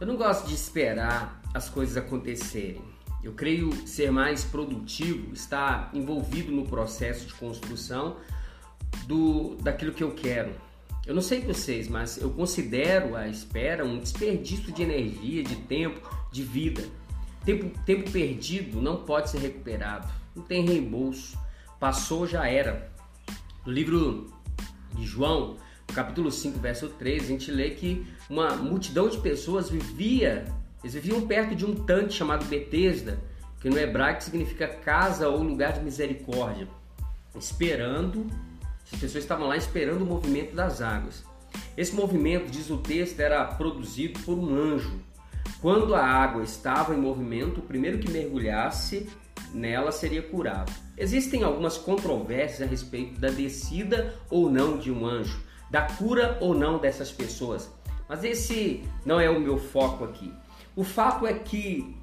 Eu não gosto de esperar as coisas acontecerem. Eu creio ser mais produtivo, estar envolvido no processo de construção do daquilo que eu quero. Eu não sei vocês, mas eu considero a espera um desperdício de energia, de tempo, de vida. Tempo, tempo perdido não pode ser recuperado, não tem reembolso. Passou, já era. No livro de João, capítulo 5, verso 3, a gente lê que uma multidão de pessoas vivia, eles viviam perto de um tanque chamado Betesda, que no hebraico significa casa ou lugar de misericórdia, esperando, as pessoas estavam lá esperando o movimento das águas. Esse movimento, diz o texto, era produzido por um anjo. Quando a água estava em movimento, o primeiro que mergulhasse nela seria curado. Existem algumas controvérsias a respeito da descida ou não de um anjo da cura ou não dessas pessoas. Mas esse não é o meu foco aqui. O fato é que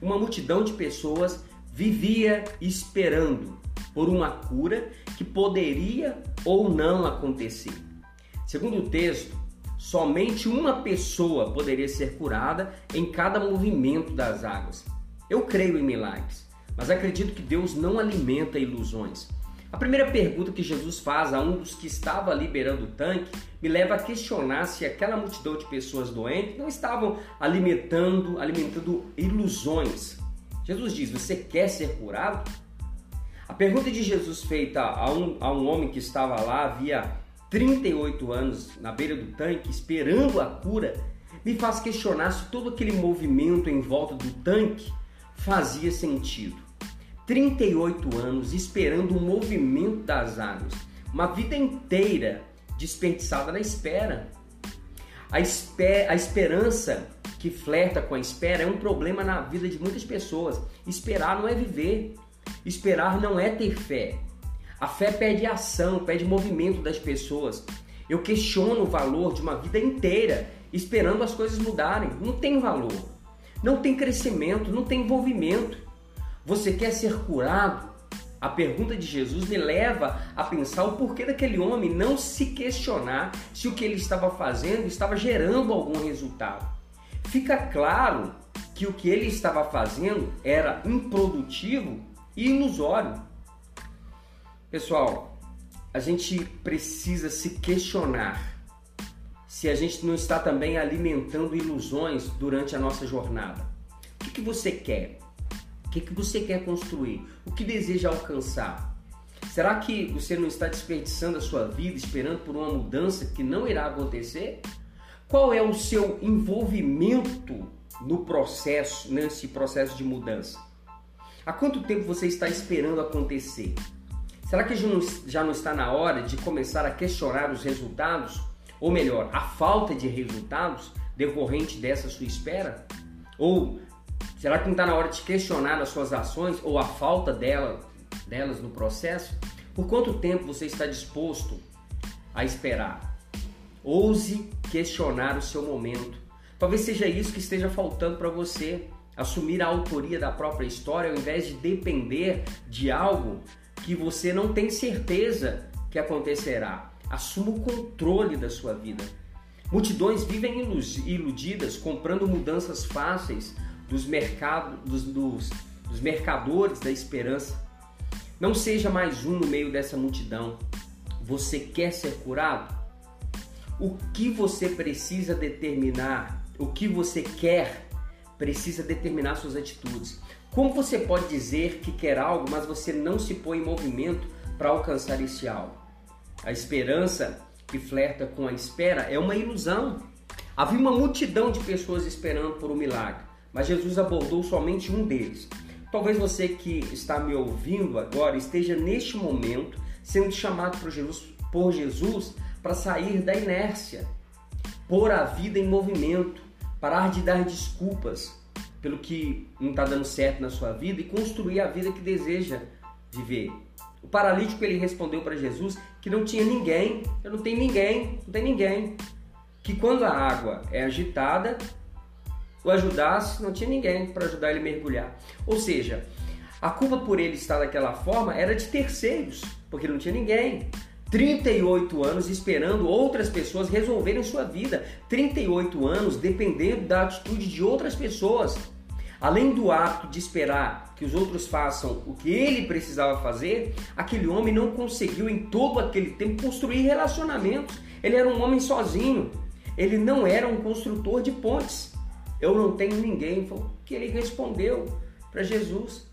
uma multidão de pessoas vivia esperando por uma cura que poderia ou não acontecer. Segundo o texto, somente uma pessoa poderia ser curada em cada movimento das águas. Eu creio em milagres, mas acredito que Deus não alimenta ilusões. A primeira pergunta que Jesus faz a um dos que estava liberando o tanque me leva a questionar se aquela multidão de pessoas doentes não estavam alimentando, alimentando ilusões. Jesus diz: Você quer ser curado? A pergunta de Jesus feita a um, a um homem que estava lá havia 38 anos na beira do tanque esperando a cura me faz questionar se todo aquele movimento em volta do tanque fazia sentido. 38 anos esperando o movimento das águas, uma vida inteira desperdiçada na espera. A, esper a esperança que flerta com a espera é um problema na vida de muitas pessoas. Esperar não é viver, esperar não é ter fé. A fé pede ação, pede movimento das pessoas. Eu questiono o valor de uma vida inteira esperando as coisas mudarem. Não tem valor, não tem crescimento, não tem envolvimento. Você quer ser curado? A pergunta de Jesus me leva a pensar o porquê daquele homem não se questionar se o que ele estava fazendo estava gerando algum resultado. Fica claro que o que ele estava fazendo era improdutivo e ilusório. Pessoal, a gente precisa se questionar se a gente não está também alimentando ilusões durante a nossa jornada. O que, que você quer? Que, que você quer construir? O que deseja alcançar? Será que você não está desperdiçando a sua vida esperando por uma mudança que não irá acontecer? Qual é o seu envolvimento no processo, nesse processo de mudança? Há quanto tempo você está esperando acontecer? Será que já não está na hora de começar a questionar os resultados? Ou melhor, a falta de resultados decorrente dessa sua espera? Ou Será que não está na hora de questionar as suas ações ou a falta dela, delas no processo? Por quanto tempo você está disposto a esperar? Ouse questionar o seu momento. Talvez seja isso que esteja faltando para você. Assumir a autoria da própria história ao invés de depender de algo que você não tem certeza que acontecerá. Assuma o controle da sua vida. Multidões vivem iludidas comprando mudanças fáceis dos, mercado, dos, dos, dos mercadores da esperança. Não seja mais um no meio dessa multidão. Você quer ser curado? O que você precisa determinar, o que você quer, precisa determinar suas atitudes. Como você pode dizer que quer algo, mas você não se põe em movimento para alcançar esse algo? A esperança que flerta com a espera é uma ilusão. Havia uma multidão de pessoas esperando por um milagre mas Jesus abordou somente um deles. Talvez você que está me ouvindo agora esteja neste momento sendo chamado por Jesus, por Jesus para sair da inércia, pôr a vida em movimento, parar de dar desculpas pelo que não está dando certo na sua vida e construir a vida que deseja viver. O paralítico ele respondeu para Jesus que não tinha ninguém, eu não tenho ninguém, não tem ninguém. Que quando a água é agitada, o ajudasse, não tinha ninguém para ajudar ele a mergulhar. Ou seja, a culpa por ele estar daquela forma era de terceiros, porque não tinha ninguém. 38 anos esperando outras pessoas resolverem sua vida. 38 anos dependendo da atitude de outras pessoas. Além do ato de esperar que os outros façam o que ele precisava fazer, aquele homem não conseguiu em todo aquele tempo construir relacionamentos. Ele era um homem sozinho. Ele não era um construtor de pontes. Eu não tenho ninguém. Foi o que ele respondeu para Jesus.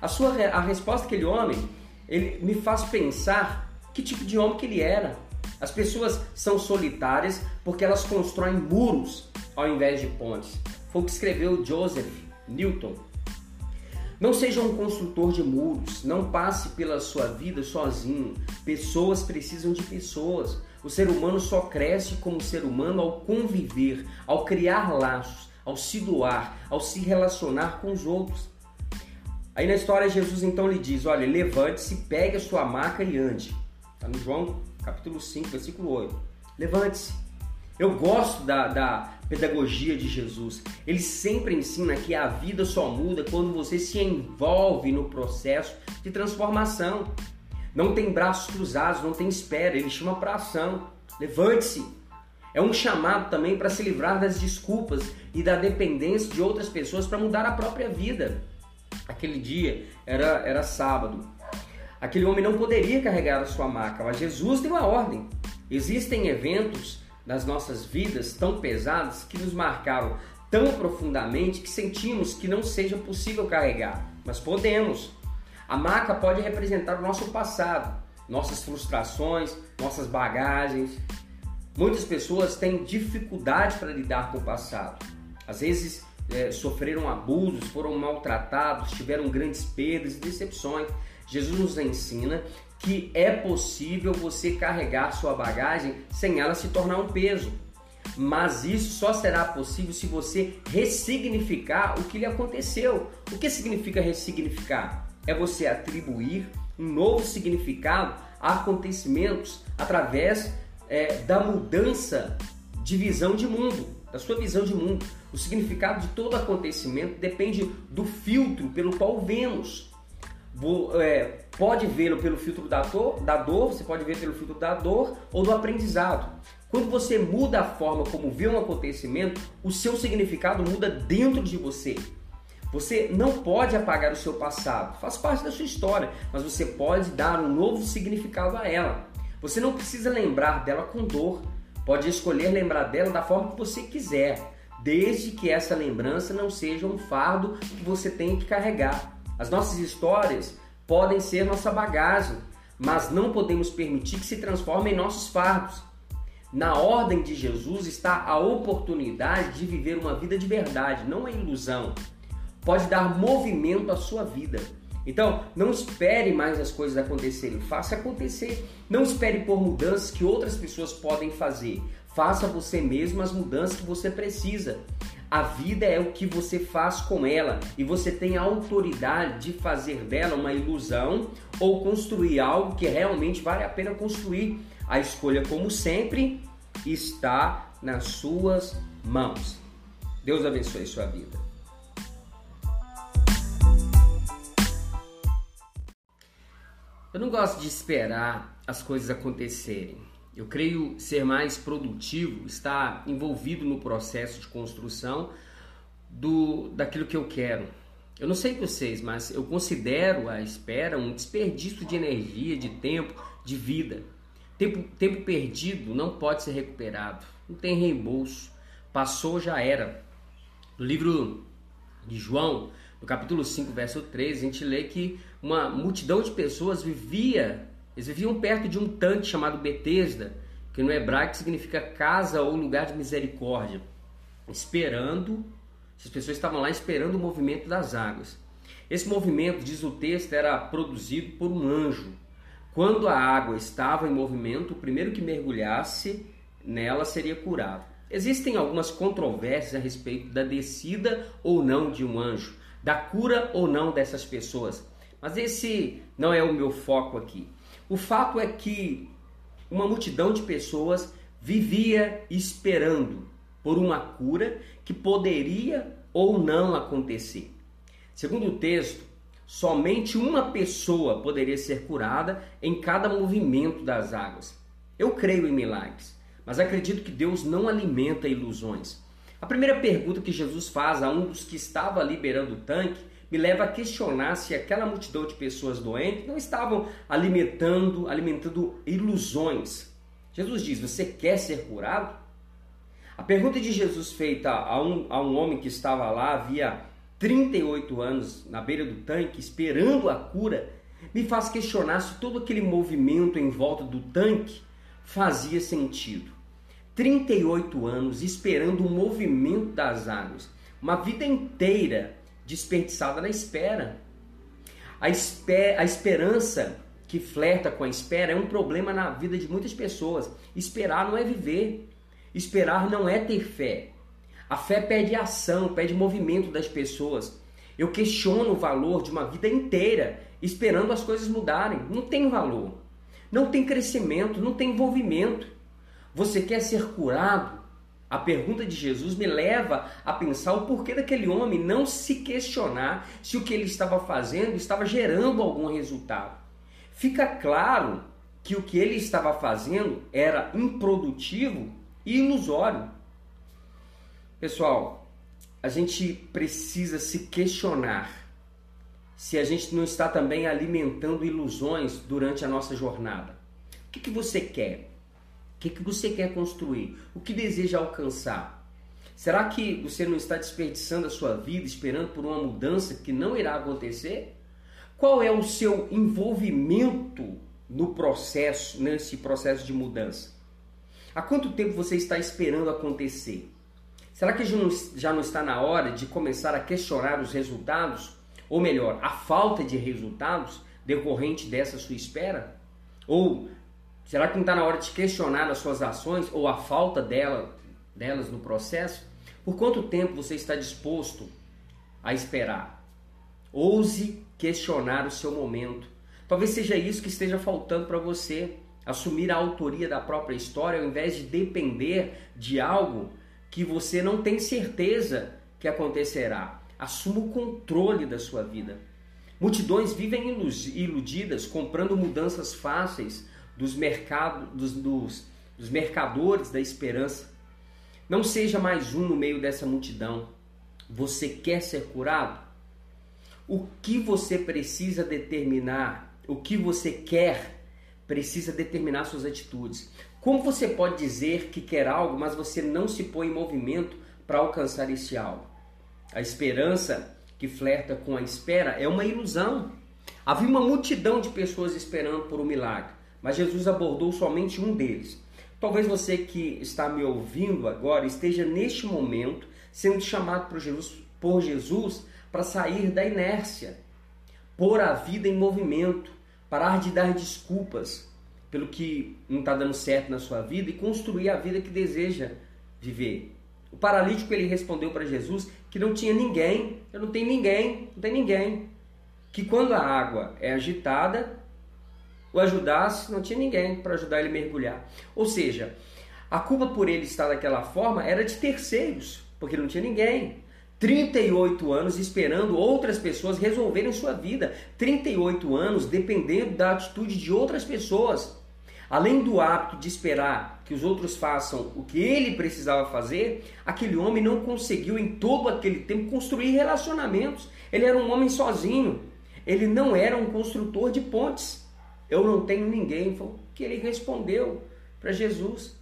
A sua a resposta daquele homem, ele me faz pensar que tipo de homem que ele era. As pessoas são solitárias porque elas constroem muros ao invés de pontes. Foi o que escreveu Joseph Newton. Não seja um construtor de muros, não passe pela sua vida sozinho. Pessoas precisam de pessoas. O ser humano só cresce como ser humano ao conviver, ao criar laços, ao se doar, ao se relacionar com os outros. Aí na história Jesus então lhe diz: Olha, levante-se, pegue a sua maca e ande. Está no João capítulo 5, versículo 8. Levante-se. Eu gosto da, da pedagogia de Jesus. Ele sempre ensina que a vida só muda quando você se envolve no processo de transformação. Não tem braços cruzados, não tem espera, ele chama para ação. Levante-se. É um chamado também para se livrar das desculpas e da dependência de outras pessoas para mudar a própria vida. Aquele dia era, era sábado Aquele homem não poderia carregar a sua maca, mas Jesus deu a ordem. Existem eventos nas nossas vidas tão pesados que nos marcaram tão profundamente que sentimos que não seja possível carregar, mas podemos. A maca pode representar o nosso passado, nossas frustrações, nossas bagagens. Muitas pessoas têm dificuldade para lidar com o passado. Às vezes é, sofreram abusos, foram maltratados, tiveram grandes perdas e decepções. Jesus nos ensina que é possível você carregar sua bagagem sem ela se tornar um peso. Mas isso só será possível se você ressignificar o que lhe aconteceu. O que significa ressignificar? É você atribuir um novo significado a acontecimentos através é, da mudança de visão de mundo, da sua visão de mundo. O significado de todo acontecimento depende do filtro pelo qual vemos é, pode vê-lo pelo filtro da dor, da dor, você pode ver pelo filtro da dor ou do aprendizado. Quando você muda a forma como vê um acontecimento, o seu significado muda dentro de você. Você não pode apagar o seu passado, faz parte da sua história, mas você pode dar um novo significado a ela. Você não precisa lembrar dela com dor, pode escolher lembrar dela da forma que você quiser, desde que essa lembrança não seja um fardo que você tenha que carregar. As nossas histórias podem ser nossa bagagem, mas não podemos permitir que se transformem em nossos fardos. Na ordem de Jesus está a oportunidade de viver uma vida de verdade, não a ilusão. Pode dar movimento à sua vida. Então, não espere mais as coisas acontecerem, faça acontecer. Não espere por mudanças que outras pessoas podem fazer. Faça você mesmo as mudanças que você precisa. A vida é o que você faz com ela e você tem a autoridade de fazer dela uma ilusão ou construir algo que realmente vale a pena construir. A escolha, como sempre, está nas suas mãos. Deus abençoe sua vida. Eu não gosto de esperar as coisas acontecerem. Eu creio ser mais produtivo, estar envolvido no processo de construção do daquilo que eu quero. Eu não sei vocês, mas eu considero a espera um desperdício de energia, de tempo, de vida. Tempo, tempo perdido não pode ser recuperado, não tem reembolso. Passou, já era. No livro de João, no capítulo 5, verso 13, a gente lê que uma multidão de pessoas vivia eles viviam perto de um tanque chamado Betesda, que no hebraico significa casa ou lugar de misericórdia, esperando, as pessoas estavam lá esperando o movimento das águas. Esse movimento, diz o texto, era produzido por um anjo. Quando a água estava em movimento, o primeiro que mergulhasse nela seria curado. Existem algumas controvérsias a respeito da descida ou não de um anjo, da cura ou não dessas pessoas, mas esse não é o meu foco aqui. O fato é que uma multidão de pessoas vivia esperando por uma cura que poderia ou não acontecer. Segundo o texto, somente uma pessoa poderia ser curada em cada movimento das águas. Eu creio em milagres, mas acredito que Deus não alimenta ilusões. A primeira pergunta que Jesus faz a um dos que estava liberando o tanque me leva a questionar se aquela multidão de pessoas doentes não estavam alimentando, alimentando ilusões. Jesus diz: Você quer ser curado? A pergunta de Jesus feita a um, a um homem que estava lá havia 38 anos na beira do tanque, esperando a cura, me faz questionar se todo aquele movimento em volta do tanque fazia sentido. 38 anos esperando o movimento das águas, uma vida inteira desperdiçada na espera. A, esper a esperança que flerta com a espera é um problema na vida de muitas pessoas. Esperar não é viver. Esperar não é ter fé. A fé pede ação, pede movimento das pessoas. Eu questiono o valor de uma vida inteira esperando as coisas mudarem. Não tem valor. Não tem crescimento, não tem envolvimento. Você quer ser curado? A pergunta de Jesus me leva a pensar o porquê daquele homem não se questionar se o que ele estava fazendo estava gerando algum resultado. Fica claro que o que ele estava fazendo era improdutivo e ilusório. Pessoal, a gente precisa se questionar se a gente não está também alimentando ilusões durante a nossa jornada. O que, que você quer? Que, que você quer construir? O que deseja alcançar? Será que você não está desperdiçando a sua vida esperando por uma mudança que não irá acontecer? Qual é o seu envolvimento no processo, nesse processo de mudança? Há quanto tempo você está esperando acontecer? Será que já não, está na hora de começar a questionar os resultados? Ou melhor, a falta de resultados decorrente dessa sua espera? Ou Será que não está na hora de questionar as suas ações ou a falta dela, delas no processo? Por quanto tempo você está disposto a esperar? Ouse questionar o seu momento. Talvez seja isso que esteja faltando para você. Assumir a autoria da própria história ao invés de depender de algo que você não tem certeza que acontecerá. Assuma o controle da sua vida. Multidões vivem iludidas, comprando mudanças fáceis, dos, mercado, dos, dos, dos mercadores da esperança. Não seja mais um no meio dessa multidão. Você quer ser curado? O que você precisa determinar, o que você quer, precisa determinar suas atitudes. Como você pode dizer que quer algo, mas você não se põe em movimento para alcançar esse algo? A esperança que flerta com a espera é uma ilusão. Havia uma multidão de pessoas esperando por um milagre mas Jesus abordou somente um deles. Talvez você que está me ouvindo agora esteja neste momento sendo chamado por Jesus, por Jesus para sair da inércia, pôr a vida em movimento, parar de dar desculpas pelo que não está dando certo na sua vida e construir a vida que deseja viver. O paralítico ele respondeu para Jesus que não tinha ninguém, eu não tenho ninguém, não tem ninguém. Que quando a água é agitada, o ajudasse, não tinha ninguém para ajudar ele a mergulhar. Ou seja, a culpa por ele estar daquela forma era de terceiros, porque não tinha ninguém. 38 anos esperando outras pessoas resolverem sua vida. 38 anos dependendo da atitude de outras pessoas. Além do hábito de esperar que os outros façam o que ele precisava fazer, aquele homem não conseguiu em todo aquele tempo construir relacionamentos. Ele era um homem sozinho. Ele não era um construtor de pontes eu não tenho ninguém. Foi o que ele respondeu para Jesus.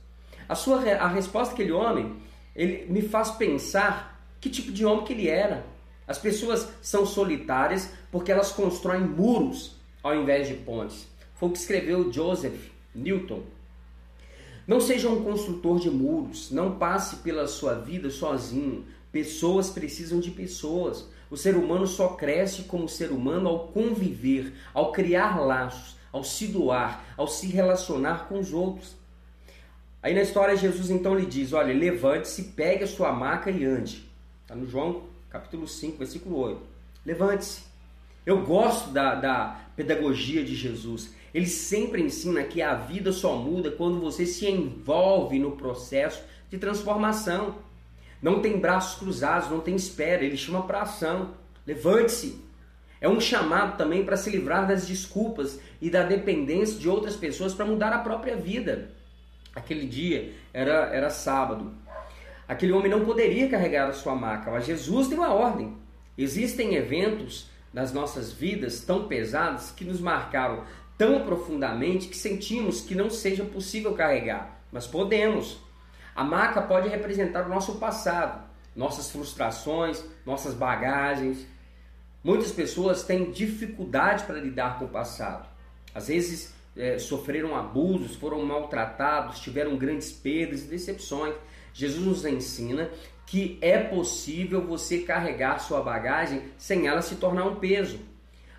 A, sua, a resposta daquele homem, ele me faz pensar que tipo de homem que ele era. As pessoas são solitárias porque elas constroem muros ao invés de pontes. Foi o que escreveu Joseph Newton. Não seja um construtor de muros, não passe pela sua vida sozinho. Pessoas precisam de pessoas. O ser humano só cresce como ser humano ao conviver, ao criar laços, ao se doar, ao se relacionar com os outros. Aí na história Jesus então lhe diz: Olha, levante-se, pegue a sua maca e ande. Está no João capítulo 5, versículo 8. Levante-se. Eu gosto da, da pedagogia de Jesus. Ele sempre ensina que a vida só muda quando você se envolve no processo de transformação. Não tem braços cruzados, não tem espera, ele chama para ação. Levante-se. É um chamado também para se livrar das desculpas e da dependência de outras pessoas para mudar a própria vida. Aquele dia era, era sábado. Aquele homem não poderia carregar a sua maca, mas Jesus deu a ordem. Existem eventos nas nossas vidas tão pesados que nos marcaram tão profundamente que sentimos que não seja possível carregar, mas podemos. A maca pode representar o nosso passado, nossas frustrações, nossas bagagens. Muitas pessoas têm dificuldade para lidar com o passado. Às vezes é, sofreram abusos, foram maltratados, tiveram grandes perdas e decepções. Jesus nos ensina que é possível você carregar sua bagagem sem ela se tornar um peso.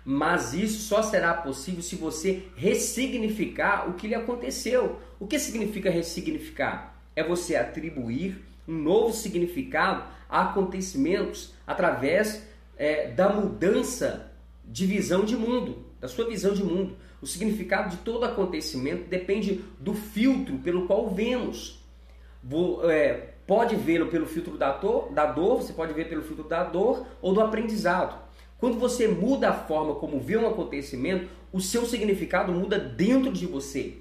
Mas isso só será possível se você ressignificar o que lhe aconteceu. O que significa ressignificar? É você atribuir um novo significado a acontecimentos através é, da mudança de visão de mundo, da sua visão de mundo. O significado de todo acontecimento depende do filtro pelo qual vemos. Vou, é, pode vê-lo pelo filtro da da dor, você pode ver pelo filtro da dor ou do aprendizado. Quando você muda a forma como vê um acontecimento, o seu significado muda dentro de você.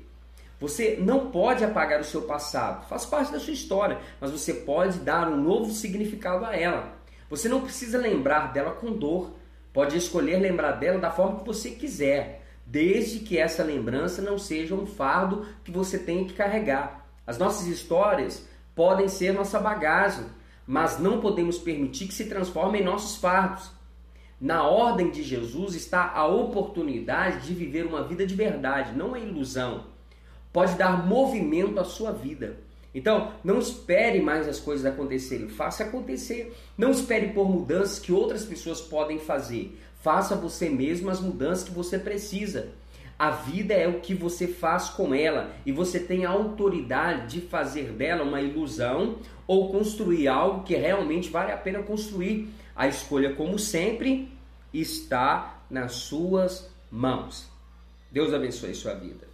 Você não pode apagar o seu passado, faz parte da sua história, mas você pode dar um novo significado a ela. Você não precisa lembrar dela com dor, pode escolher lembrar dela da forma que você quiser, desde que essa lembrança não seja um fardo que você tenha que carregar. As nossas histórias podem ser nossa bagagem, mas não podemos permitir que se transformem em nossos fardos. Na ordem de Jesus está a oportunidade de viver uma vida de verdade, não a ilusão pode dar movimento à sua vida. Então, não espere mais as coisas acontecerem, faça acontecer. Não espere por mudanças que outras pessoas podem fazer. Faça você mesmo as mudanças que você precisa. A vida é o que você faz com ela e você tem a autoridade de fazer dela uma ilusão ou construir algo que realmente vale a pena construir. A escolha, como sempre, está nas suas mãos. Deus abençoe sua vida.